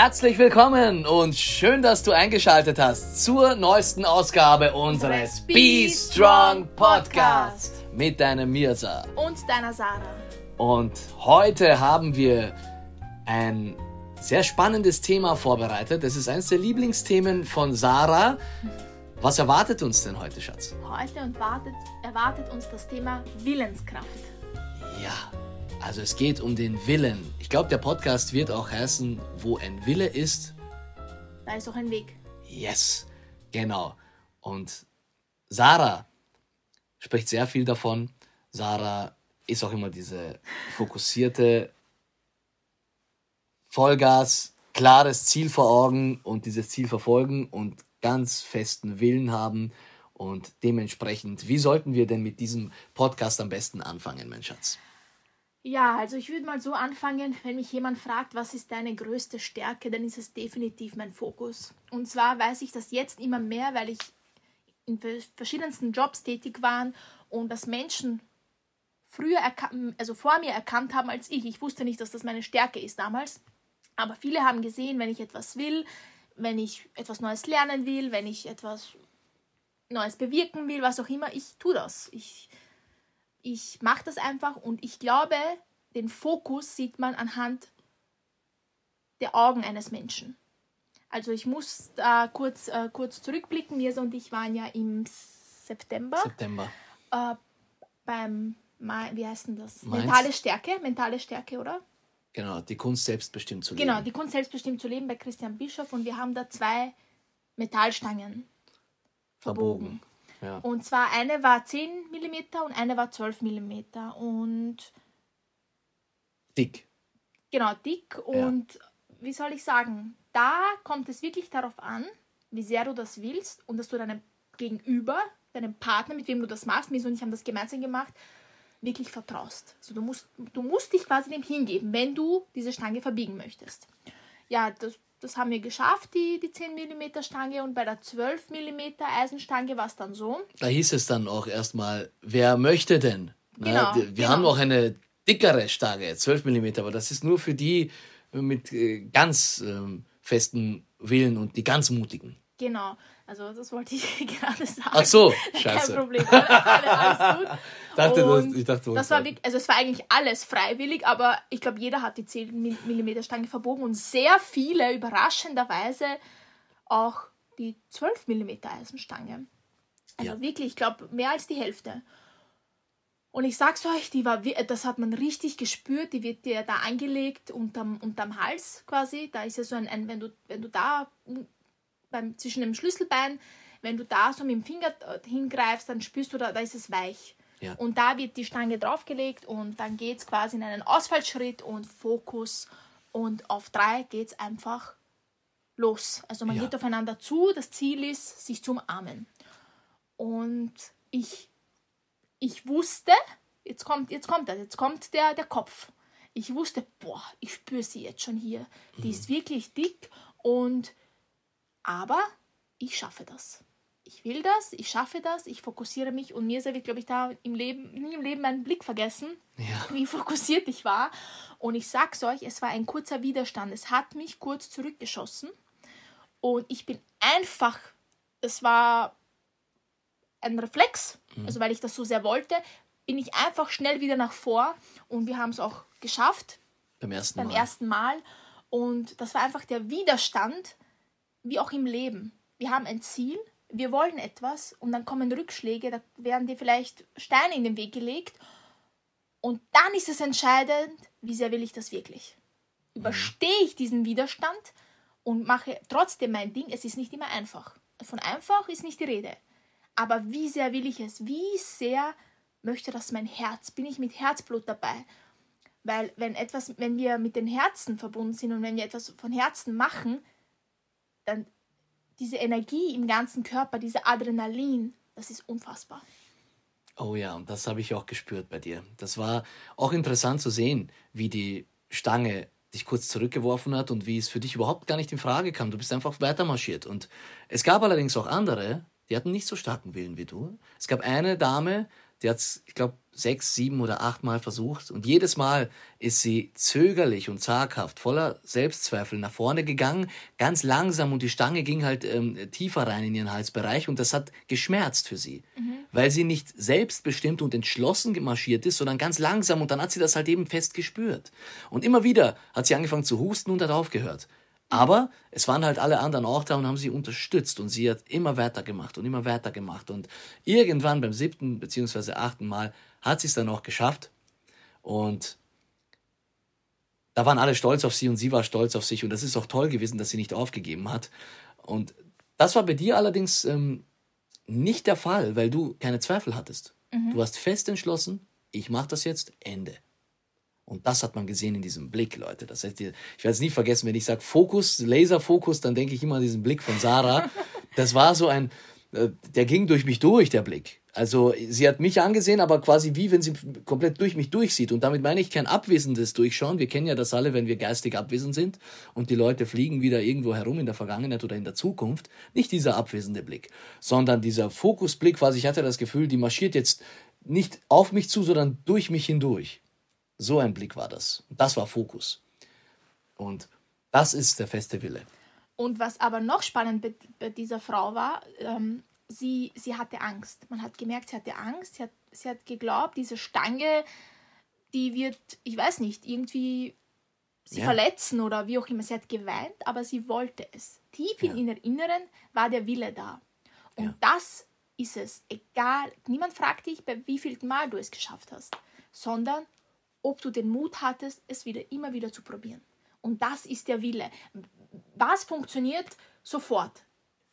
Herzlich willkommen und schön, dass du eingeschaltet hast zur neuesten Ausgabe unseres Be Strong Podcast mit deinem Mirza und deiner Sarah. Und heute haben wir ein sehr spannendes Thema vorbereitet. Das ist eines der Lieblingsthemen von Sarah. Was erwartet uns denn heute, Schatz? Heute und wartet, erwartet uns das Thema Willenskraft. Ja, also es geht um den Willen. Ich glaube, der Podcast wird auch heißen, wo ein Wille ist. Da ist auch ein Weg. Yes, genau. Und Sarah spricht sehr viel davon. Sarah ist auch immer diese fokussierte Vollgas, klares Ziel vor Augen und dieses Ziel verfolgen und ganz festen Willen haben. Und dementsprechend, wie sollten wir denn mit diesem Podcast am besten anfangen, mein Schatz? Ja, also ich würde mal so anfangen, wenn mich jemand fragt, was ist deine größte Stärke, dann ist es definitiv mein Fokus. Und zwar weiß ich das jetzt immer mehr, weil ich in verschiedensten Jobs tätig war und dass Menschen früher, also vor mir erkannt haben als ich. Ich wusste nicht, dass das meine Stärke ist damals. Aber viele haben gesehen, wenn ich etwas will, wenn ich etwas Neues lernen will, wenn ich etwas Neues bewirken will, was auch immer, ich tue das. Ich ich mache das einfach und ich glaube, den Fokus sieht man anhand der Augen eines Menschen. Also ich muss da kurz, äh, kurz zurückblicken. Mirsa und ich waren ja im September. September. Äh, beim, wie heißt denn das? Mainz. Mentale Stärke, mentale Stärke, oder? Genau, die Kunst selbstbestimmt zu leben. Genau, die Kunst selbstbestimmt zu leben bei Christian Bischof und wir haben da zwei Metallstangen verbogen. verbogen. Ja. Und zwar eine war 10 mm und eine war 12 mm. Und. Dick. Genau, dick. Und ja. wie soll ich sagen, da kommt es wirklich darauf an, wie sehr du das willst und dass du deinem Gegenüber, deinem Partner, mit wem du das machst, Mies und ich haben das gemeinsam gemacht, wirklich vertraust. Also du musst, du musst dich quasi dem hingeben, wenn du diese Stange verbiegen möchtest. Ja, das, das haben wir geschafft, die, die 10 mm Stange. Und bei der 12 mm Eisenstange war es dann so. Da hieß es dann auch erstmal, wer möchte denn? Genau, wir genau. haben noch eine dickere Stange, 12 mm, aber das ist nur für die mit äh, ganz ähm, festen Willen und die ganz mutigen. Genau. Also das wollte ich gerade sagen. Ach so, scheiße. Kein Problem, alles gut. dachte, das, ich dachte, das war wirklich, also es war eigentlich alles freiwillig, aber ich glaube, jeder hat die 10 mm Stange verbogen und sehr viele überraschenderweise auch die 12 mm Eisenstange. Also ja. wirklich, ich glaube, mehr als die Hälfte. Und ich sag's euch, die war, das hat man richtig gespürt, die wird dir da angelegt unterm, unterm Hals quasi. Da ist ja so ein, ein wenn, du, wenn du da beim, zwischen dem Schlüsselbein, wenn du da so mit dem Finger hingreifst, dann spürst du, da, da ist es weich. Ja. Und da wird die Stange draufgelegt und dann geht es quasi in einen Ausfallschritt und Fokus. Und auf drei geht es einfach los. Also man ja. geht aufeinander zu. Das Ziel ist, sich zu umarmen. Und ich, ich wusste, jetzt kommt, jetzt kommt das, jetzt kommt der, der Kopf. Ich wusste, boah, ich spüre sie jetzt schon hier. Die mhm. ist wirklich dick und aber ich schaffe das. Ich will das, ich schaffe das, ich fokussiere mich und mir wird, glaube ich, da im Leben, nie im Leben meinen Blick vergessen, ja. wie fokussiert ich war. Und ich sag's euch, es war ein kurzer Widerstand. Es hat mich kurz zurückgeschossen und ich bin einfach, es war ein Reflex, mhm. also weil ich das so sehr wollte, bin ich einfach schnell wieder nach vor und wir haben es auch geschafft. Beim ersten beim Mal. ersten Mal. Und das war einfach der Widerstand, wie auch im Leben. Wir haben ein Ziel, wir wollen etwas und dann kommen Rückschläge, da werden dir vielleicht Steine in den Weg gelegt und dann ist es entscheidend, wie sehr will ich das wirklich. Überstehe ich diesen Widerstand und mache trotzdem mein Ding. Es ist nicht immer einfach. Von einfach ist nicht die Rede. Aber wie sehr will ich es? Wie sehr möchte das mein Herz? Bin ich mit Herzblut dabei? Weil wenn etwas, wenn wir mit den Herzen verbunden sind und wenn wir etwas von Herzen machen, dann diese Energie im ganzen Körper, diese Adrenalin, das ist unfassbar. Oh ja, und das habe ich auch gespürt bei dir. Das war auch interessant zu sehen, wie die Stange dich kurz zurückgeworfen hat und wie es für dich überhaupt gar nicht in Frage kam. Du bist einfach weitermarschiert. Und es gab allerdings auch andere, die hatten nicht so starken Willen wie du. Es gab eine Dame, die hat es, ich glaube, sechs, sieben oder acht Mal versucht. Und jedes Mal ist sie zögerlich und zaghaft, voller Selbstzweifel nach vorne gegangen, ganz langsam und die Stange ging halt ähm, tiefer rein in ihren Halsbereich und das hat geschmerzt für sie, mhm. weil sie nicht selbstbestimmt und entschlossen gemarschiert ist, sondern ganz langsam und dann hat sie das halt eben fest gespürt. Und immer wieder hat sie angefangen zu husten und hat aufgehört. Aber es waren halt alle anderen auch da und haben sie unterstützt und sie hat immer weiter gemacht und immer weiter gemacht und irgendwann beim siebten beziehungsweise achten Mal hat sie es dann auch geschafft und da waren alle stolz auf sie und sie war stolz auf sich und das ist auch toll gewesen, dass sie nicht aufgegeben hat und das war bei dir allerdings ähm, nicht der Fall, weil du keine Zweifel hattest. Mhm. Du hast fest entschlossen, ich mache das jetzt, Ende. Und das hat man gesehen in diesem Blick, Leute. Das heißt, ich werde es nie vergessen, wenn ich sage Fokus, Laserfokus, dann denke ich immer an diesen Blick von Sarah. Das war so ein, äh, der ging durch mich durch, der Blick. Also sie hat mich angesehen, aber quasi wie wenn sie komplett durch mich durchsieht. Und damit meine ich kein abwesendes Durchschauen. Wir kennen ja das alle, wenn wir geistig abwesend sind und die Leute fliegen wieder irgendwo herum in der Vergangenheit oder in der Zukunft. Nicht dieser abwesende Blick, sondern dieser Fokusblick, quasi ich hatte das Gefühl, die marschiert jetzt nicht auf mich zu, sondern durch mich hindurch. So ein Blick war das. Das war Fokus. Und das ist der feste Wille. Und was aber noch spannend bei, dieser Frau war, ähm, sie, sie hatte Angst. Man hat gemerkt, sie hatte Angst. Sie hat, sie hat geglaubt, diese Stange, die wird, ich weiß nicht, irgendwie sie ja. verletzen oder wie auch immer. Sie hat geweint, aber sie wollte es. Tief ja. in ihrem Inneren war der Wille da. Und ja. das ist es. Egal, niemand fragt dich, bei wie viel Mal du es geschafft hast, sondern ob du den Mut hattest, es wieder immer wieder zu probieren. Und das ist der Wille. Was funktioniert sofort?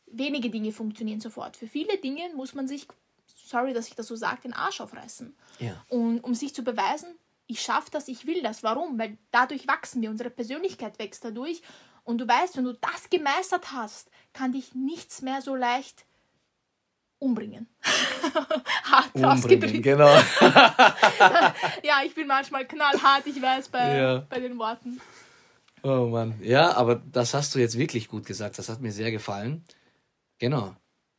Wenige Dinge funktionieren sofort. Für viele Dinge muss man sich, sorry, dass ich das so sage, den Arsch aufreißen. Ja. Und um sich zu beweisen, ich schaffe das, ich will das. Warum? Weil dadurch wachsen wir, unsere Persönlichkeit wächst dadurch. Und du weißt, wenn du das gemeistert hast, kann dich nichts mehr so leicht umbringen. hart umbringen. Genau. ja, ich bin manchmal knallhart, ich weiß, bei, ja. bei den Worten. Oh Mann. Ja, aber das hast du jetzt wirklich gut gesagt. Das hat mir sehr gefallen. Genau.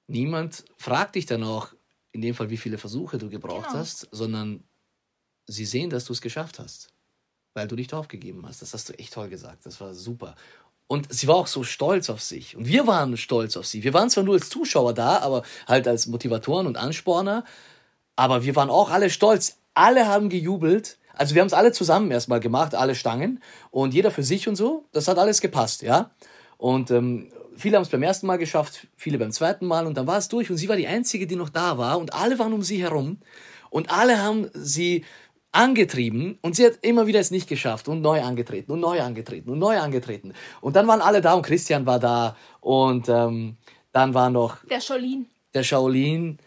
Niemand fragt dich dann auch, in dem Fall, wie viele Versuche du gebraucht genau. hast, sondern sie sehen, dass du es geschafft hast, weil du nicht aufgegeben hast. Das hast du echt toll gesagt. Das war super. Und sie war auch so stolz auf sich. Und wir waren stolz auf sie. Wir waren zwar nur als Zuschauer da, aber halt als Motivatoren und Ansporner. Aber wir waren auch alle stolz. Alle haben gejubelt. Also wir haben es alle zusammen erstmal gemacht, alle Stangen. Und jeder für sich und so. Das hat alles gepasst, ja. Und ähm, viele haben es beim ersten Mal geschafft, viele beim zweiten Mal. Und dann war es durch. Und sie war die Einzige, die noch da war. Und alle waren um sie herum. Und alle haben sie angetrieben und sie hat immer wieder es nicht geschafft und neu angetreten und neu angetreten und neu angetreten. Und dann waren alle da und Christian war da und ähm, dann war noch der Shaolin. Der Shaolin.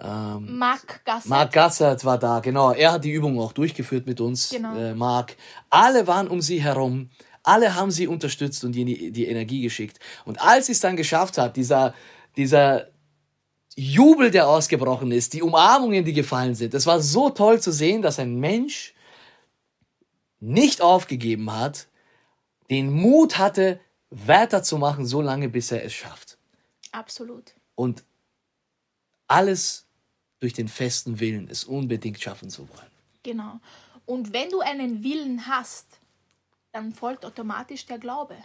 Ähm, Marc Gassert. Marc Gassert war da, genau. Er hat die Übung auch durchgeführt mit uns, genau. äh, Marc. Alle waren um sie herum. Alle haben sie unterstützt und die, die Energie geschickt. Und als sie es dann geschafft hat, dieser, dieser Jubel, der ausgebrochen ist, die Umarmungen, die gefallen sind. Es war so toll zu sehen, dass ein Mensch nicht aufgegeben hat, den Mut hatte, weiterzumachen, so lange, bis er es schafft. Absolut. Und alles durch den festen Willen, es unbedingt schaffen zu wollen. Genau. Und wenn du einen Willen hast, dann folgt automatisch der Glaube.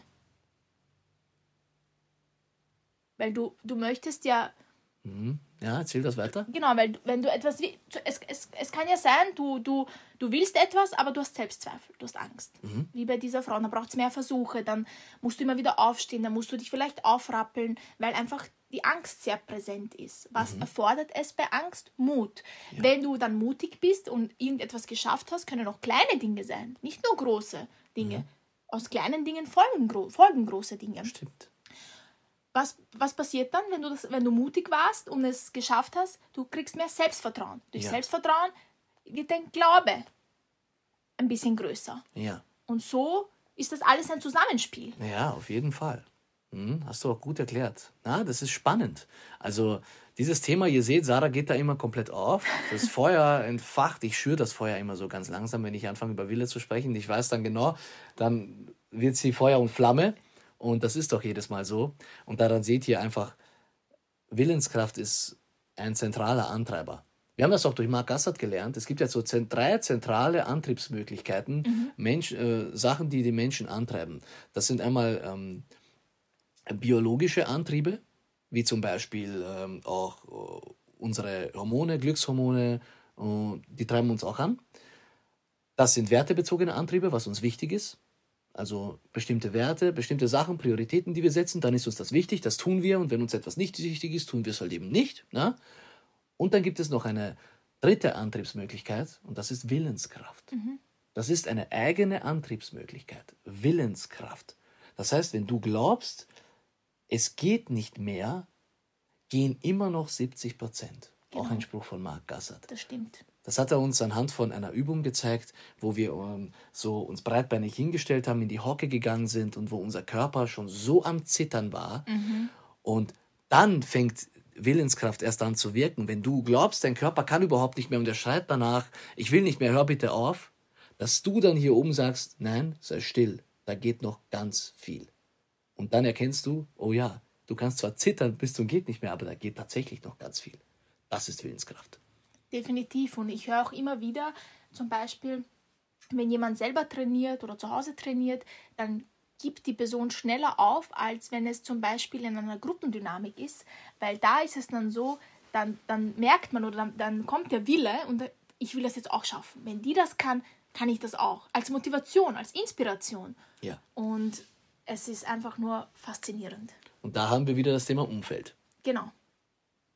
Weil du, du möchtest ja Mhm. Ja, erzähl das weiter. Genau, weil wenn du etwas, es, es, es kann ja sein, du, du, du willst etwas, aber du hast Selbstzweifel, du hast Angst. Mhm. Wie bei dieser Frau, dann braucht es mehr Versuche, dann musst du immer wieder aufstehen, dann musst du dich vielleicht aufrappeln, weil einfach die Angst sehr präsent ist. Was mhm. erfordert es bei Angst? Mut. Ja. Wenn du dann mutig bist und irgendetwas geschafft hast, können auch kleine Dinge sein, nicht nur große Dinge. Mhm. Aus kleinen Dingen folgen, folgen große Dinge. Stimmt was, was passiert dann, wenn du, das, wenn du mutig warst und es geschafft hast? Du kriegst mehr Selbstvertrauen. Durch ja. Selbstvertrauen wird dein Glaube ein bisschen größer. Ja. Und so ist das alles ein Zusammenspiel. Ja, auf jeden Fall. Hm, hast du auch gut erklärt. Na, das ist spannend. Also dieses Thema, ihr seht, Sarah geht da immer komplett auf. Das Feuer entfacht. Ich schüre das Feuer immer so ganz langsam, wenn ich anfange über Wille zu sprechen. Ich weiß dann genau, dann wird sie Feuer und Flamme. Und das ist doch jedes Mal so. Und daran seht ihr einfach, Willenskraft ist ein zentraler Antreiber. Wir haben das auch durch Mark Gassert gelernt. Es gibt ja so drei zentrale Antriebsmöglichkeiten, mhm. Mensch, äh, Sachen, die die Menschen antreiben. Das sind einmal ähm, biologische Antriebe, wie zum Beispiel ähm, auch äh, unsere Hormone, Glückshormone, äh, die treiben uns auch an. Das sind wertebezogene Antriebe, was uns wichtig ist. Also bestimmte Werte, bestimmte Sachen, Prioritäten, die wir setzen, dann ist uns das wichtig, das tun wir. Und wenn uns etwas nicht wichtig ist, tun wir es halt eben nicht. Na? Und dann gibt es noch eine dritte Antriebsmöglichkeit und das ist Willenskraft. Mhm. Das ist eine eigene Antriebsmöglichkeit, Willenskraft. Das heißt, wenn du glaubst, es geht nicht mehr, gehen immer noch 70 Prozent. Genau. Auch ein Spruch von Mark Gassert. Das stimmt. Das hat er uns anhand von einer Übung gezeigt, wo wir ähm, so uns breitbeinig hingestellt haben, in die Hocke gegangen sind und wo unser Körper schon so am Zittern war. Mhm. Und dann fängt Willenskraft erst an zu wirken. Wenn du glaubst, dein Körper kann überhaupt nicht mehr und er schreit danach, ich will nicht mehr, hör bitte auf, dass du dann hier oben sagst, nein, sei still, da geht noch ganz viel. Und dann erkennst du, oh ja, du kannst zwar zittern bis zum geht nicht mehr, aber da geht tatsächlich noch ganz viel. Das ist Willenskraft definitiv. Und ich höre auch immer wieder, zum Beispiel, wenn jemand selber trainiert oder zu Hause trainiert, dann gibt die Person schneller auf, als wenn es zum Beispiel in einer Gruppendynamik ist, weil da ist es dann so, dann, dann merkt man oder dann, dann kommt der Wille und ich will das jetzt auch schaffen. Wenn die das kann, kann ich das auch. Als Motivation, als Inspiration. Ja. Und es ist einfach nur faszinierend. Und da haben wir wieder das Thema Umfeld. Genau.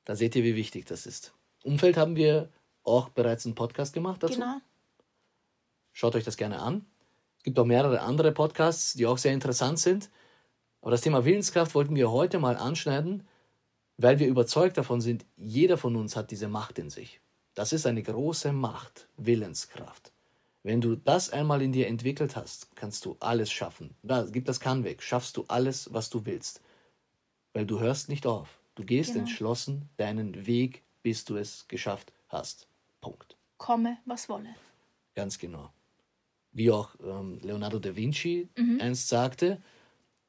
Da seht ihr, wie wichtig das ist. Umfeld haben wir auch bereits einen Podcast gemacht dazu. Genau. Schaut euch das gerne an. Es gibt auch mehrere andere Podcasts, die auch sehr interessant sind. Aber das Thema Willenskraft wollten wir heute mal anschneiden, weil wir überzeugt davon sind, jeder von uns hat diese Macht in sich. Das ist eine große Macht, Willenskraft. Wenn du das einmal in dir entwickelt hast, kannst du alles schaffen. Da, gib das Kann weg, schaffst du alles, was du willst. Weil du hörst nicht auf. Du gehst genau. entschlossen deinen Weg bis du es geschafft hast. Punkt. Komme, was wolle. Ganz genau. Wie auch ähm, Leonardo da Vinci mhm. einst sagte,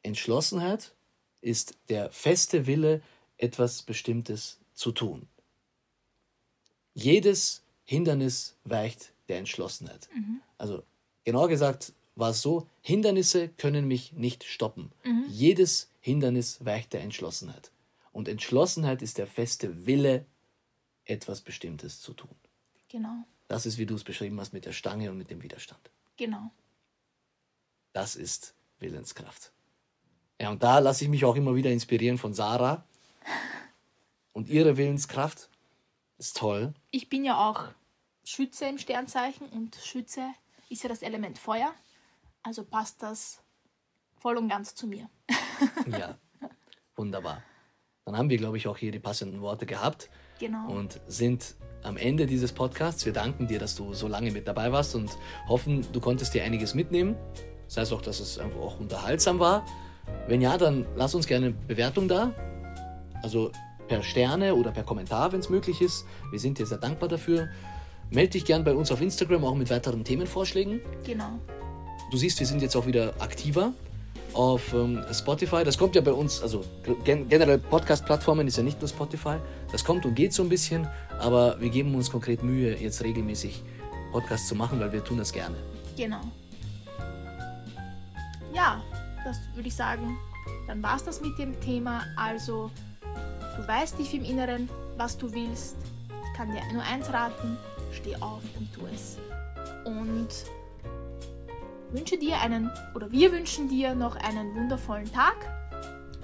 Entschlossenheit ist der feste Wille, etwas Bestimmtes zu tun. Jedes Hindernis weicht der Entschlossenheit. Mhm. Also genauer gesagt war es so, Hindernisse können mich nicht stoppen. Mhm. Jedes Hindernis weicht der Entschlossenheit. Und Entschlossenheit ist der feste Wille, etwas Bestimmtes zu tun. Genau. Das ist, wie du es beschrieben hast, mit der Stange und mit dem Widerstand. Genau. Das ist Willenskraft. Ja, und da lasse ich mich auch immer wieder inspirieren von Sarah. Und ihre Willenskraft ist toll. Ich bin ja auch Schütze im Sternzeichen und Schütze ist ja das Element Feuer. Also passt das voll und ganz zu mir. ja, wunderbar. Dann haben wir, glaube ich, auch hier die passenden Worte gehabt. Genau. Und sind am Ende dieses Podcasts. Wir danken dir, dass du so lange mit dabei warst und hoffen, du konntest dir einiges mitnehmen. Das heißt auch, dass es einfach auch unterhaltsam war. Wenn ja, dann lass uns gerne Bewertung da. Also per Sterne oder per Kommentar, wenn es möglich ist. Wir sind dir sehr dankbar dafür. Melde dich gern bei uns auf Instagram auch mit weiteren Themenvorschlägen. Genau. Du siehst, wir sind jetzt auch wieder aktiver auf ähm, Spotify. Das kommt ja bei uns, also gen generell Podcast-Plattformen ist ja nicht nur Spotify. Das kommt und geht so ein bisschen, aber wir geben uns konkret Mühe, jetzt regelmäßig Podcasts zu machen, weil wir tun das gerne. Genau. Ja, das würde ich sagen. Dann war es das mit dem Thema. Also, du weißt tief im Inneren, was du willst. Ich kann dir nur eins raten: steh auf und tu es. Und wünsche dir einen oder wir wünschen dir noch einen wundervollen Tag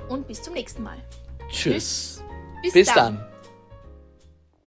und bis zum nächsten Mal. Tschüss. Bis, bis dann. dann.